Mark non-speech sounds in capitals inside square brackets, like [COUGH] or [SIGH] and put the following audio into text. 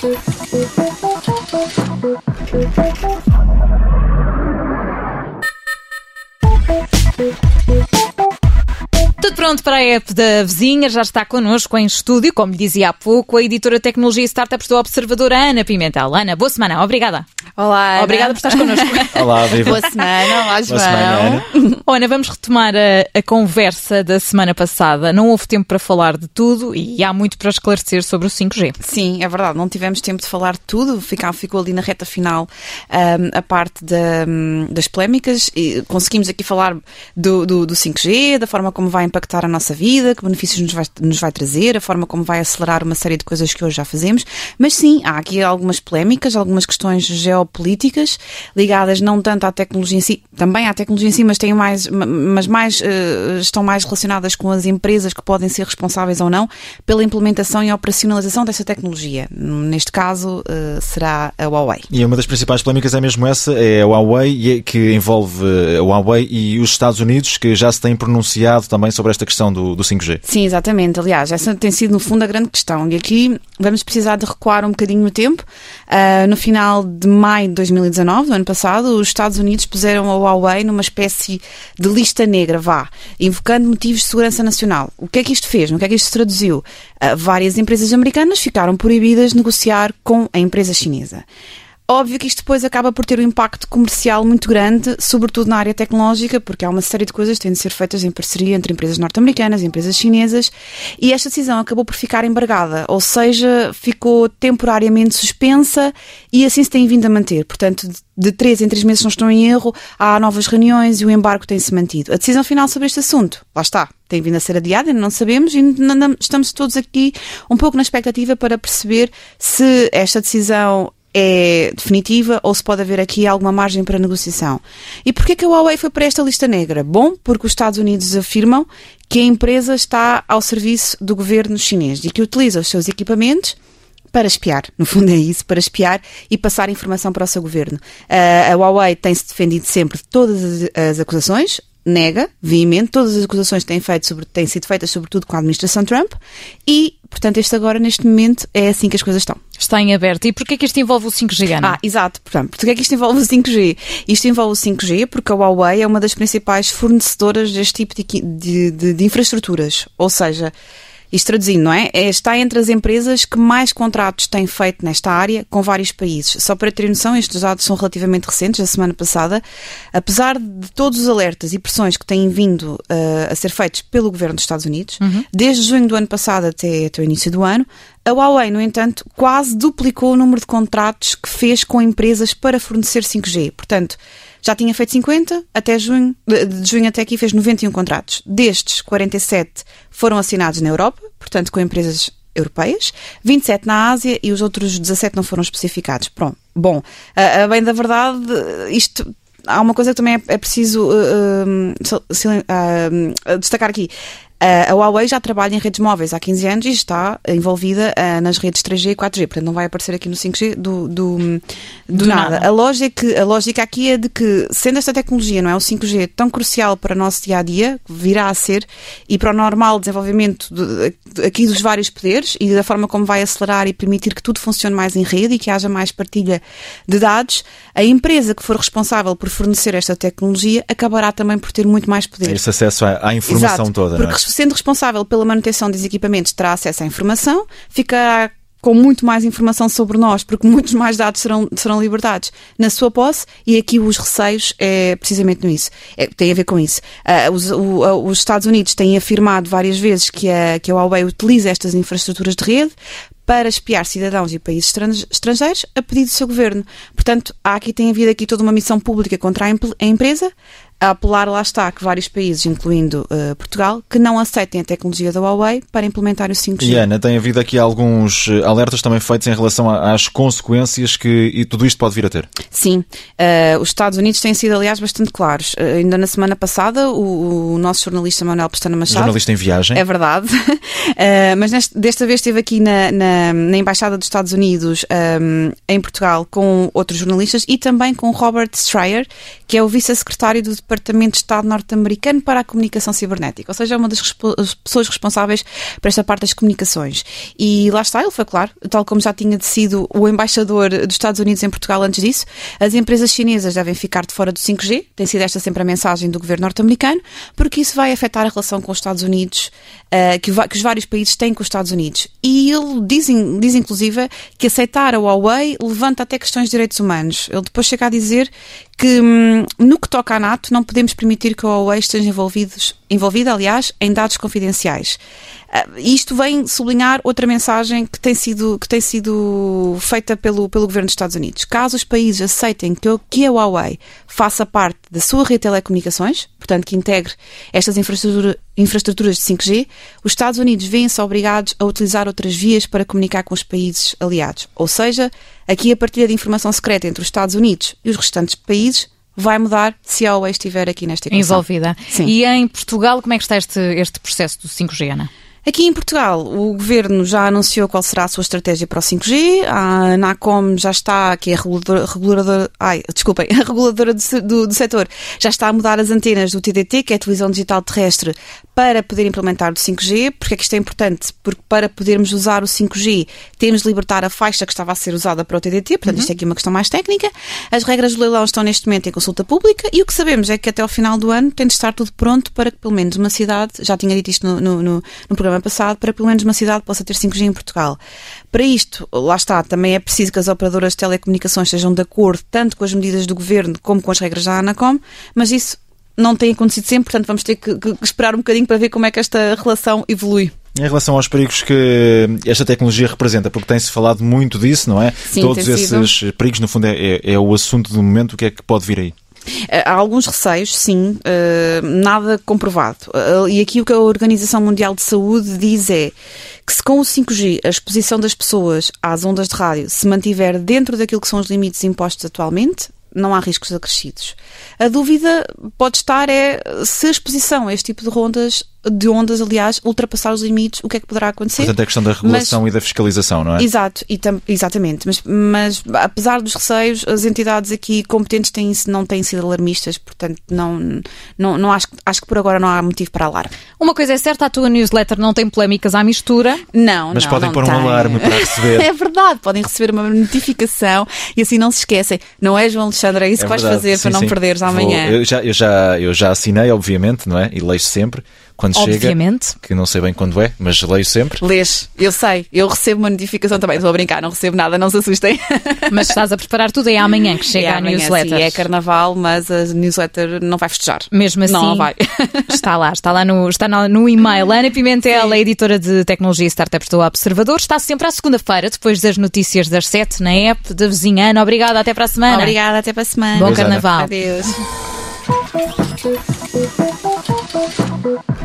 Thank you. Pronto para a app da vizinha, já está connosco em estúdio, como lhe dizia há pouco, a editora de Tecnologia e Startups do Observador, Ana Pimentel. Ana, boa semana, obrigada. Olá, Ana. Obrigada por estares connosco. [LAUGHS] Olá, viva. Boa semana, olá, João. Boa semana, Ana. [LAUGHS] Ana, vamos retomar a, a conversa da semana passada. Não houve tempo para falar de tudo e há muito para esclarecer sobre o 5G. Sim, é verdade, não tivemos tempo de falar de tudo, ficou, ficou ali na reta final um, a parte da, um, das polémicas e conseguimos aqui falar do, do, do 5G, da forma como vai impactar a nossa vida, que benefícios nos vai, nos vai trazer, a forma como vai acelerar uma série de coisas que hoje já fazemos. Mas sim, há aqui algumas polémicas, algumas questões geopolíticas ligadas não tanto à tecnologia em si, também à tecnologia em si, mas têm mais, mas mais uh, estão mais relacionadas com as empresas que podem ser responsáveis ou não pela implementação e operacionalização dessa tecnologia. Neste caso, uh, será a Huawei. E uma das principais polémicas é mesmo essa, é a Huawei, que envolve a Huawei e os Estados Unidos, que já se têm pronunciado também sobre esta questão do, do 5G. Sim, exatamente. Aliás, essa tem sido, no fundo, a grande questão. E aqui vamos precisar de recuar um bocadinho no tempo. Uh, no final de maio de 2019, do ano passado, os Estados Unidos puseram a Huawei numa espécie de lista negra, vá, invocando motivos de segurança nacional. O que é que isto fez? No que é que isto se traduziu? Uh, várias empresas americanas ficaram proibidas de negociar com a empresa chinesa. Óbvio que isto depois acaba por ter um impacto comercial muito grande, sobretudo na área tecnológica, porque há uma série de coisas que têm de ser feitas em parceria entre empresas norte-americanas e empresas chinesas, e esta decisão acabou por ficar embargada, ou seja, ficou temporariamente suspensa e assim se tem vindo a manter. Portanto, de três em três meses, não estou em erro, há novas reuniões e o embargo tem-se mantido. A decisão final sobre este assunto, lá está, tem vindo a ser adiada, ainda não sabemos e estamos todos aqui um pouco na expectativa para perceber se esta decisão é definitiva ou se pode haver aqui alguma margem para negociação. E porquê que a Huawei foi para esta lista negra? Bom, porque os Estados Unidos afirmam que a empresa está ao serviço do governo chinês e que utiliza os seus equipamentos para espiar, no fundo é isso, para espiar e passar informação para o seu governo. Uh, a Huawei tem-se defendido sempre de todas as, acusações, nega, veemente, todas as acusações têm, feito sobre, têm sido feitas sobretudo com a administração Trump e, portanto, este agora, neste momento, é assim que as coisas estão. Está em aberto. E porquê que isto envolve o 5G, Ana? Ah, exato. Portanto, porquê que isto envolve o 5G? Isto envolve o 5G porque a Huawei é uma das principais fornecedoras deste tipo de, de, de, de infraestruturas. Ou seja, isto traduzindo, não é? é? Está entre as empresas que mais contratos têm feito nesta área com vários países. Só para ter noção, estes dados são relativamente recentes, da semana passada. Apesar de todos os alertas e pressões que têm vindo uh, a ser feitos pelo governo dos Estados Unidos, uhum. desde junho do ano passado até, até o início do ano, a Huawei, no entanto, quase duplicou o número de contratos que fez com empresas para fornecer 5G. Portanto, já tinha feito 50, até junho, de junho até aqui fez 91 contratos. Destes, 47 foram assinados na Europa, portanto com empresas europeias, 27 na Ásia e os outros 17 não foram especificados. Pronto. Bom, bem da verdade, isto há uma coisa que também é, é preciso uh, uh, destacar aqui. A Huawei já trabalha em redes móveis há 15 anos e está envolvida nas redes 3G e 4G, portanto não vai aparecer aqui no 5G do, do, do, do nada. nada. A, lógica, a lógica aqui é de que, sendo esta tecnologia, não é o 5G, tão crucial para o nosso dia a dia, virá a ser, e para o normal desenvolvimento de, aqui dos vários poderes e da forma como vai acelerar e permitir que tudo funcione mais em rede e que haja mais partilha de dados, a empresa que for responsável por fornecer esta tecnologia acabará também por ter muito mais poder. Esse acesso à, à informação Exato, toda. Porque sendo responsável pela manutenção dos equipamentos, terá acesso à informação, ficará com muito mais informação sobre nós, porque [LAUGHS] muitos mais dados serão, serão libertados na sua posse, e aqui os receios é precisamente nisso, é, tem a ver com isso. Uh, os, o, os, Estados Unidos têm afirmado várias vezes que a, que a Huawei utiliza estas infraestruturas de rede para espiar cidadãos e países estrangeiros a pedido do seu governo. Portanto, há aqui tem havido aqui toda uma missão pública contra a empresa, a apelar, lá está, que vários países, incluindo uh, Portugal, que não aceitem a tecnologia da Huawei para implementar o 5G. E Ana, tem havido aqui alguns eh, alertas também feitos em relação às consequências que e tudo isto pode vir a ter. Sim, uh, os Estados Unidos têm sido, aliás, bastante claros. Uh, ainda na semana passada, o, o, nosso jornalista Manuel Pestana Machado... Jornalista em viagem. É verdade. [LAUGHS] mas neste, desta vez esteve aqui na, na na, Embaixada dos Estados Unidos um, em Portugal com outros jornalistas e também com Robert Stryer, que é o vice-secretário do Departamento de Estado norte-americano para a Comunicação Cibernética, ou seja, é uma das pessoas responsáveis por esta parte das comunicações. E lá está, ele foi claro, tal como já tinha sido o embaixador dos Estados Unidos em Portugal antes disso, as empresas chinesas devem ficar de fora do 5G, tem sido esta sempre a mensagem do governo norte-americano, porque isso vai afetar a relação com os Estados Unidos, uh, que, que, os vários países têm com os Estados Unidos. E ele diz, diz inclusive que aceitar a Huawei levanta até questões de direitos humanos. Ele depois chega a dizer que hum, no que toca à NATO não podemos permitir que a Huawei esteja envolvida, aliás, em dados confidenciais. Uh, isto vem sublinhar outra mensagem que tem sido, que tem sido feita pelo, pelo governo dos Estados Unidos. Caso os países aceitem que, que a Huawei faça parte da sua rede de telecomunicações, portanto que integre estas infraestrutura, infraestruturas de 5G, os Estados Unidos veem-se obrigados a utilizar outras vias para comunicar com os países aliados. Ou seja, aqui a partilha de informação secreta entre os Estados Unidos e os restantes países vai mudar se a Huawei estiver aqui nesta equação. Envolvida. Sim. E em Portugal, como é que está este, este processo do 5G, Ana? Aqui em Portugal, o governo já anunciou qual será a sua estratégia para o 5G. A Anacom já está, que é a reguladora, reguladora ai, desculpem, [LAUGHS] a reguladora do, do, do, setor, já está a mudar as antenas do TDT, que é a televisão digital terrestre, para poder implementar o 5G. Porque é que isto é importante? Porque para podermos usar o 5G, temos de libertar a faixa que estava a ser usada para o TDT. Portanto, uhum. isto é aqui uma questão mais técnica. As regras do leilão estão neste momento em consulta pública e o que sabemos é que até ao final do ano tem de estar tudo pronto para que pelo menos uma cidade, já tinha dito isto no, no, no, no programa programa passado, para pelo menos uma cidade possa ter 5G em Portugal. Para isto, lá está, também é preciso que as operadoras de telecomunicações estejam de acordo tanto com as medidas do governo como com as regras da ANACOM, mas isso não tem acontecido sempre, portanto vamos ter que, que esperar um bocadinho para ver como é que esta relação evolui. Em relação aos perigos que esta tecnologia representa, porque tem-se falado muito disso, não é? Sim, Todos esses perigos, no fundo, é, é, é o assunto do momento, o que é que pode vir aí? Eh, há alguns receios, sim, uh, nada comprovado. Uh, e aqui o que a Organização Mundial de Saúde diz é que se com o 5G a exposição das pessoas às ondas de rádio se mantiver dentro daquilo que são os limites impostos atualmente, não há riscos acrescidos. A dúvida pode estar é se a exposição a este tipo de ondas de ondas, aliás, ultrapassar os limites, o que é que poderá acontecer? Portanto, é a questão da regulação mas, e da fiscalização, não é? Exato, e tam, exatamente. Mas, mas, apesar dos receios, as entidades aqui competentes têm, não têm sido alarmistas, portanto, não, não, não acho, acho que por agora não há motivo para alarme. Uma coisa é certa, a tua newsletter não tem polémicas à mistura. Não, Mas não, podem não pôr tem. um alarme para receber. [LAUGHS] é verdade, podem receber uma notificação e assim não se esquecem. Não é, João Alexandre? É isso é que vais fazer sim, para não sim. perderes amanhã. Vou, eu, já, eu, já, eu já assinei, obviamente, não é? E leio sempre quando Obviamente. chega, que não sei bem quando é, mas leio sempre. Lês, eu sei, eu recebo uma notificação também, estou a brincar, não recebo nada, não se assustem. [LAUGHS] Mas estás a preparar tudo, é amanhã que chega é a amanhã, newsletter. Sim, é carnaval, mas a newsletter não vai festejar. Mesmo assim, não vai. [LAUGHS] está lá, está lá no, está no e-mail. Ana Pimentel, sim. a editora de tecnologia e startups do Observador, está sempre à segunda-feira, depois das notícias das sete, na app da vizinha Ana. Obrigada, até para a semana. Obrigada, até para a semana. Bom carnaval. Ana. Adeus. [LAUGHS]